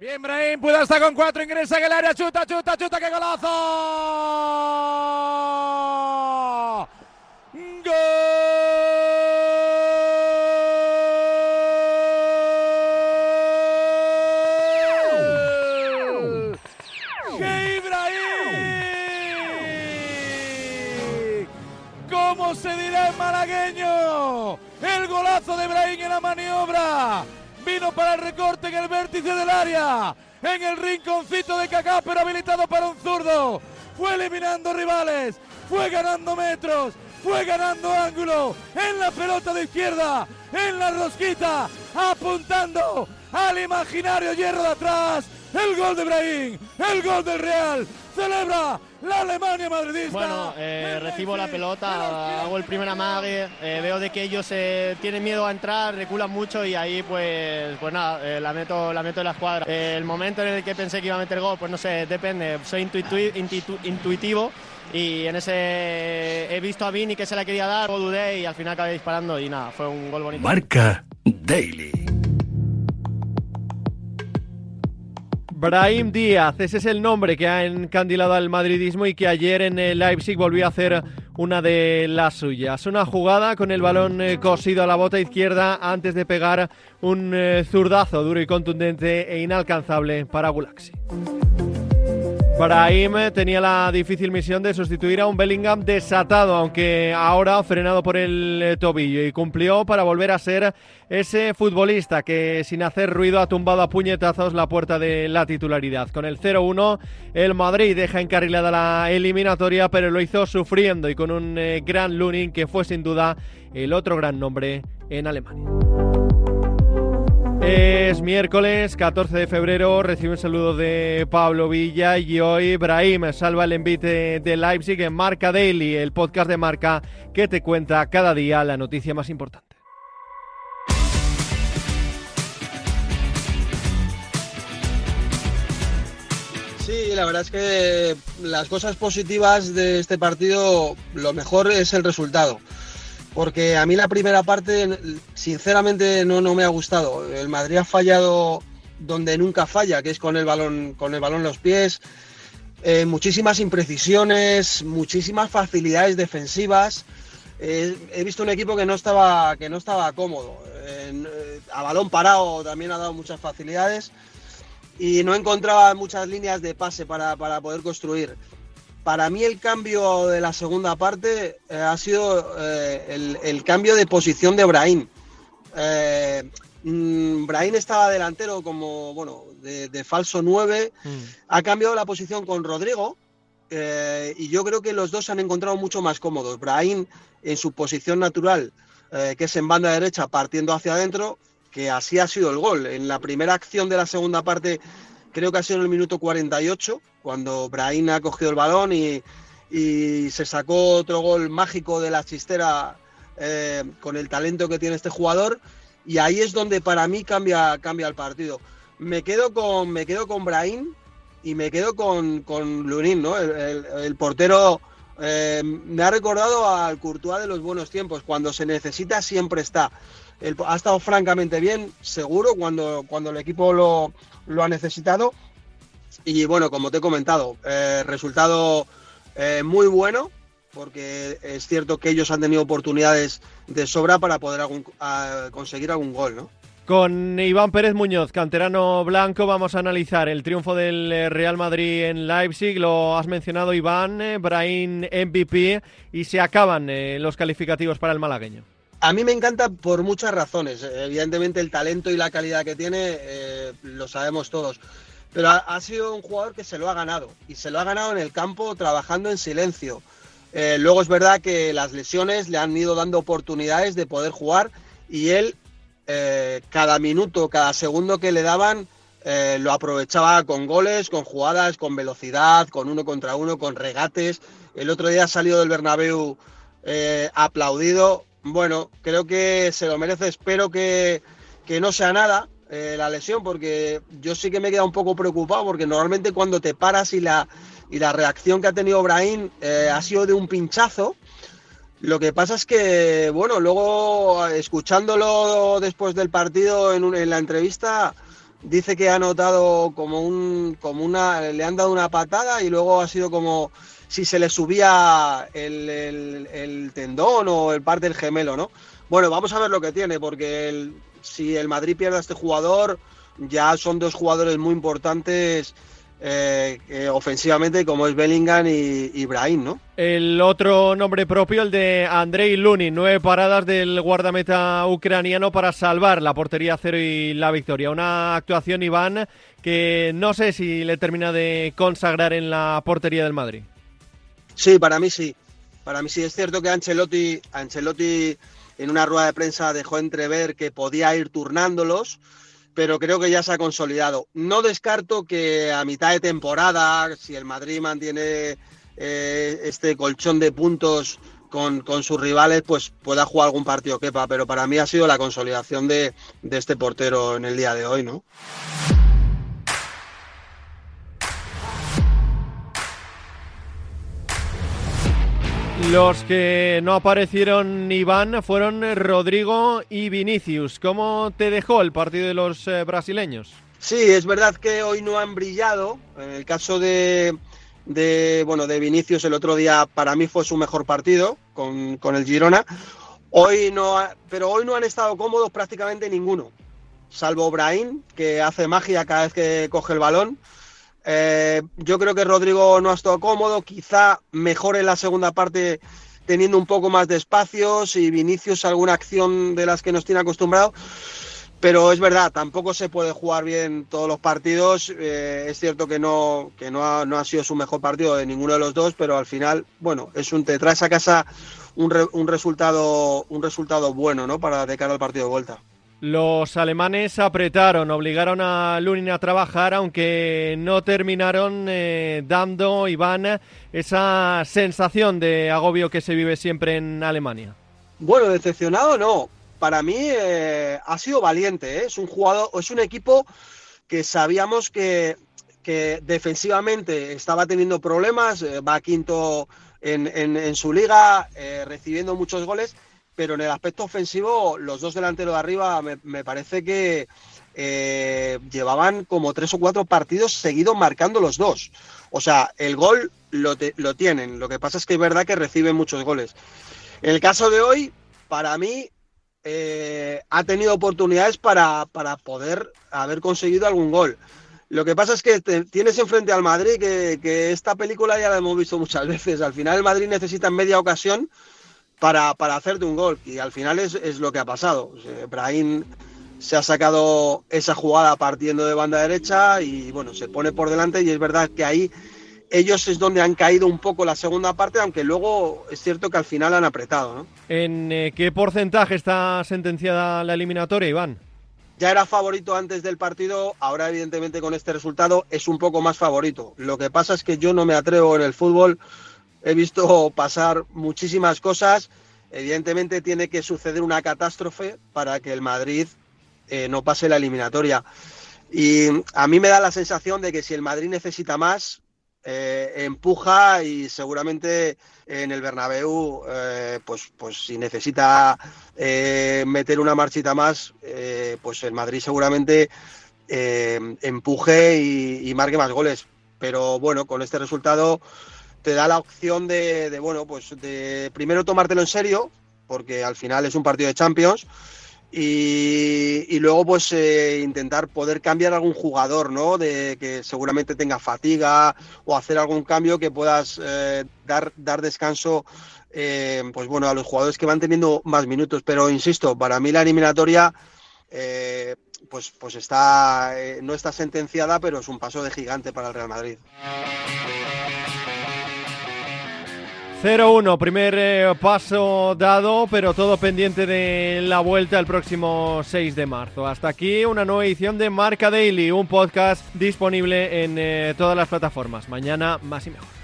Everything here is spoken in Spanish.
Bien, Brahim, puede estar con cuatro, ingresa en el área, chuta, chuta, chuta, qué golazo. ¡Gol! ¡Qué Ibrahim! ¿Cómo se dirá en malagueño? El golazo de Ibrahim en la maniobra. Vino para el recorte en el vértice del área. En el rinconcito de Kaká, pero habilitado para un zurdo. Fue eliminando rivales. Fue ganando metros. Fue ganando ángulo. En la pelota de izquierda. En la rosquita. Apuntando al imaginario hierro de atrás. El gol de Brahim. El gol del Real. Celebra la Alemania madridista. Bueno, eh, recibo la pelota, hago el primer amague, eh, veo de que ellos eh, tienen miedo a entrar, reculan mucho y ahí pues, pues nada, eh, la, meto, la meto en la escuadra. Eh, el momento en el que pensé que iba a meter gol, pues no sé, depende, soy intuitu- intitu- intuitivo y en ese he visto a Vini que se la quería dar, luego dudé y al final acabé disparando y nada, fue un gol bonito. Marca Daily. Brahim Díaz, ese es el nombre que ha encandilado al madridismo y que ayer en Leipzig volvió a hacer una de las suyas. Una jugada con el balón eh, cosido a la bota izquierda antes de pegar un eh, zurdazo duro y contundente e inalcanzable para Gulaxi. Brahim tenía la difícil misión de sustituir a un Bellingham desatado, aunque ahora frenado por el eh, tobillo, y cumplió para volver a ser ese futbolista que sin hacer ruido ha tumbado a puñetazos la puerta de la titularidad. Con el 0-1, el Madrid deja encarrilada la eliminatoria, pero lo hizo sufriendo y con un eh, gran Lunin que fue sin duda el otro gran nombre en Alemania. Es miércoles 14 de febrero, recibe un saludo de Pablo Villa y hoy Brahim salva el envite de Leipzig en Marca Daily, el podcast de Marca que te cuenta cada día la noticia más importante. Sí, la verdad es que las cosas positivas de este partido, lo mejor es el resultado. Porque a mí la primera parte, sinceramente, no, no me ha gustado. El Madrid ha fallado donde nunca falla, que es con el balón, con el balón en los pies. Eh, muchísimas imprecisiones, muchísimas facilidades defensivas. Eh, he visto un equipo que no estaba, que no estaba cómodo. Eh, a balón parado también ha dado muchas facilidades y no encontraba muchas líneas de pase para, para poder construir. Para mí el cambio de la segunda parte eh, ha sido eh, el, el, cambio de posición de Brahim. Eh, mmm, Brahim estaba delantero como, bueno, de, de falso 9, mm. ha cambiado la posición con Rodrigo eh, y yo creo que los dos se han encontrado mucho más cómodos. Brahim en su posición natural, que es en banda derecha, partiendo hacia adentro, que así ha sido el gol. En la primera acción de la segunda parte, creo que ha sido en el minuto 48, cuando Brahim ha cogido el balón y, y se sacó otro gol mágico de la chistera eh, con el talento que tiene este jugador. Y ahí es donde para mí cambia, cambia el partido. Me quedo con, me quedo con Brahim y me quedo con, con Lunin, ¿no? El, portero eh, me ha recordado al Courtois de los buenos tiempos. Cuando se necesita, siempre está. Ha estado francamente bien, seguro, cuando, cuando el equipo lo, lo ha necesitado. Y bueno, como te he comentado, eh, resultado eh, muy bueno, porque es cierto que ellos han tenido oportunidades de sobra para poder conseguir algún gol, ¿no? Con Iván Pérez Muñoz, canterano blanco, vamos a analizar el triunfo del Real Madrid en Leipzig. Lo has mencionado, Iván, eh, Brahim MVP, y se acaban eh, los calificativos para el malagueño. A mí me encanta por muchas razones. Evidentemente el talento y la calidad que tiene eh, lo sabemos todos. Pero ha, ha, sido un jugador que se lo ha ganado. Y se lo ha ganado en el campo trabajando en silencio. Eh, luego es verdad que las lesiones le han ido dando oportunidades de poder jugar y él eh, cada minuto, cada segundo que le daban eh, lo aprovechaba con goles, con jugadas, con velocidad, con uno contra uno, con regates. El otro día ha salido del Bernabéu eh, aplaudido. Bueno, creo que se lo merece. Espero que, que no sea nada la lesión, porque yo sí que me he quedado un poco preocupado, porque normalmente cuando te paras y la, y la reacción que ha tenido Brahim ha sido de un pinchazo. Lo que pasa es que, bueno, luego escuchándolo después del partido en, la entrevista, dice que ha notado como un, como una, le han dado una patada y luego ha sido como si se le subía el, el, tendón o el parte del gemelo, ¿no? Bueno, vamos a ver lo que tiene, porque si el Madrid pierde a este jugador, ya son dos jugadores muy importantes eh, ofensivamente como es Bellingham y, y Brahim, ¿no? El otro nombre propio, el de Andrei Lunin, nueve paradas del guardameta ucraniano para salvar la portería cero y la victoria. Una actuación, Iván, que no sé si le termina de consagrar en la portería del Madrid. Sí, para mí sí. Para mí sí. Es cierto que Ancelotti, Ancelotti en una rueda de prensa dejó entrever que podía ir turnándolos pero creo que ya se ha consolidado. No descarto que a mitad de temporada, si el Madrid mantiene eh, este colchón de puntos con, sus rivales, pues pueda jugar algún partido quepa, pero para mí ha sido la consolidación de, de este portero en el día de hoy, ¿no? Los que no aparecieron Iván fueron Rodrigo y Vinicius. ¿Cómo te dejó el partido de los eh, brasileños? Sí, es verdad que hoy no han brillado. En el caso de, bueno, de Vinicius el otro día para mí fue su mejor partido con, con el Girona. Hoy no, pero hoy no han estado cómodos prácticamente ninguno, salvo Brahim, que hace magia cada vez que coge el balón. Eh, yo creo que Rodrigo no ha estado cómodo, quizá mejor en la segunda parte teniendo un poco más de espacios y Vinicius alguna acción de las que nos tiene acostumbrado. Pero es verdad, tampoco se puede jugar bien todos los partidos. Eh, es cierto que no, que no ha, no ha sido su mejor partido de ninguno de los dos, pero al final, bueno, es un te traes a casa un, un resultado un resultado bueno, ¿no? Para de cara al partido de vuelta. Los alemanes apretaron, obligaron a Lunin a trabajar, aunque no terminaron eh, dando, Iván, esa sensación de agobio que se vive siempre en Alemania. Bueno, decepcionado no. Para mí eh, ha sido valiente. ¿eh? Es un jugador, es un equipo que sabíamos que, que defensivamente estaba teniendo problemas. va quinto en, en su liga, recibiendo muchos goles pero en el aspecto ofensivo, los dos delanteros de arriba me, parece que eh, llevaban como tres o cuatro partidos seguidos marcando los dos. O sea, el gol lo, lo, tienen, lo que pasa es que es verdad que reciben muchos goles. En el caso de hoy, para mí, eh, ha tenido oportunidades para, para, poder haber conseguido algún gol. Lo que pasa es que tienes enfrente al Madrid, que, que esta película ya la hemos visto muchas veces. Al final el Madrid necesita en media ocasión para, para hacerte un gol. Y al final es, es lo que ha pasado. Brahim se ha sacado esa jugada partiendo de banda derecha y bueno, se pone por delante y es verdad que ahí ellos es donde han caído un poco la segunda parte, aunque luego es cierto que al final han apretado. ¿no? ¿En eh, qué porcentaje está sentenciada la eliminatoria, Iván? Ya era favorito antes del partido, ahora evidentemente con este resultado es un poco más favorito. Lo que pasa es que yo no me atrevo en el fútbol he visto pasar muchísimas cosas. Evidentemente tiene que suceder una catástrofe para que el Madrid eh, no pase la eliminatoria. Y a mí me da la sensación de que si el Madrid necesita más, eh, empuja y seguramente en el Bernabéu, eh, pues, pues si necesita meter una marchita más, pues el Madrid seguramente empuje y marque más goles. Pero bueno, con este resultado te da la opción de, bueno, pues de primero tomártelo en serio, porque al final es un partido de Champions, y, luego pues eh, intentar poder cambiar algún jugador, ¿no? De que seguramente tenga fatiga o hacer algún cambio que puedas eh, dar, dar descanso, eh, pues bueno, a los jugadores que van teniendo más minutos. Pero insisto, para mí la eliminatoria pues, pues está, no está sentenciada, pero es un paso de gigante para el Real Madrid. 0-1, primer eh, paso dado, pero todo pendiente de la vuelta el próximo 6 de marzo. Hasta aquí una nueva edición de Marca Daily, un podcast disponible en eh, todas las plataformas. Mañana más y mejor.